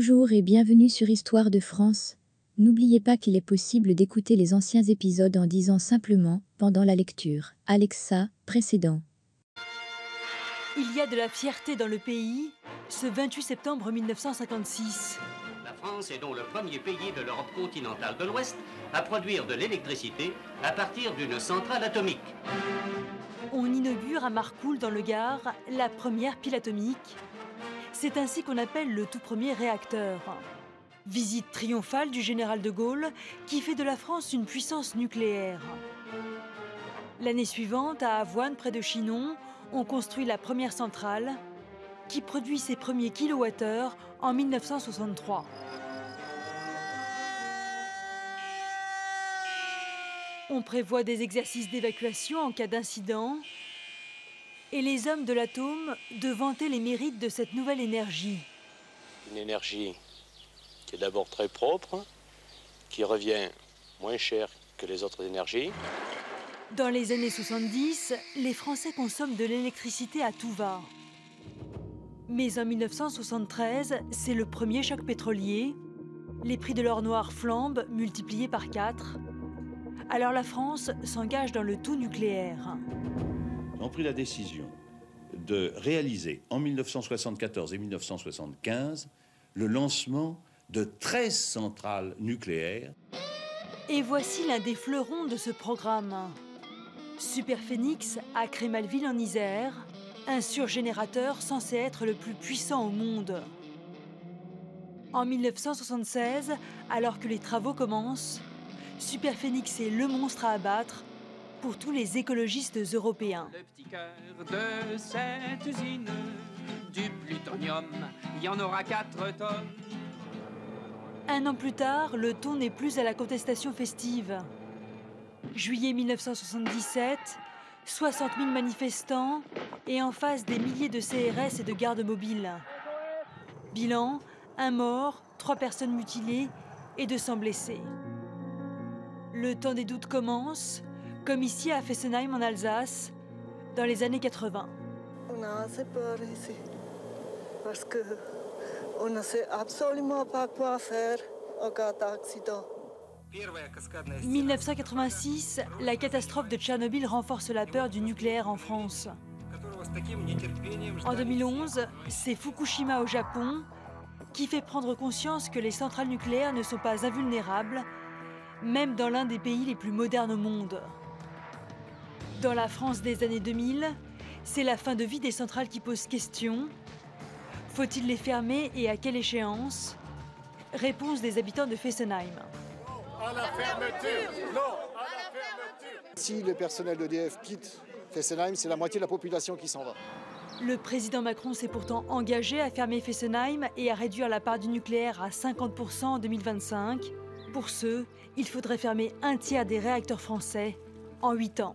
Bonjour et bienvenue sur Histoire de France. N'oubliez pas qu'il est possible d'écouter les anciens épisodes en disant simplement, pendant la lecture, Alexa, précédent. Il y a de la fierté dans le pays ce 28 septembre 1956. La France est donc le premier pays de l'Europe continentale de l'Ouest à produire de l'électricité à partir d'une centrale atomique. On inaugure à Marcoule, dans le Gard, la première pile atomique. C'est ainsi qu'on appelle le tout premier réacteur. Visite triomphale du général de Gaulle qui fait de la France une puissance nucléaire. L'année suivante, à Avoine, près de Chinon, on construit la première centrale qui produit ses premiers kilowattheures en 1963. On prévoit des exercices d'évacuation en cas d'incident et les hommes de l'atome de vanter les mérites de cette nouvelle énergie. Une énergie qui est d'abord très propre, qui revient moins cher que les autres énergies. Dans les années 70, les Français consomment de l'électricité à tout va. Mais en 1973, c'est le premier choc pétrolier. Les prix de l'or noir flambent, multipliés par 4. Alors la France s'engage dans le tout nucléaire. Ont pris la décision de réaliser en 1974 et 1975 le lancement de 13 centrales nucléaires. Et voici l'un des fleurons de ce programme. Superphénix à Crémalville en Isère, un surgénérateur censé être le plus puissant au monde. En 1976, alors que les travaux commencent, Superphénix est le monstre à abattre pour tous les écologistes européens. Le petit cœur de cette usine du plutonium, il y en aura 4 tonnes. Un an plus tard, le ton n'est plus à la contestation festive. Juillet 1977, 60 000 manifestants et en face des milliers de CRS et de gardes mobiles. Bilan, un mort, trois personnes mutilées et 200 blessés. Le temps des doutes commence, comme ici à Fessenheim en Alsace, dans les années 80. On a assez peur ici, parce que on ne sait absolument pas quoi faire en cas d'accident. 1986, la catastrophe de Tchernobyl renforce la peur du nucléaire en France. En 2011, c'est Fukushima au Japon qui fait prendre conscience que les centrales nucléaires ne sont pas invulnérables, même dans l'un des pays les plus modernes au monde. Dans la France des années 2000, c'est la fin de vie des centrales qui pose question. Faut-il les fermer et à quelle échéance? Réponse des habitants de Fessenheim. Si le personnel d'EDF quitte Fessenheim, c'est la moitié de la population qui s'en va. Le président Macron s'est pourtant engagé à fermer Fessenheim et à réduire la part du nucléaire à 50% en 2025. Pour ce, il faudrait fermer un tiers des réacteurs français en 8 ans.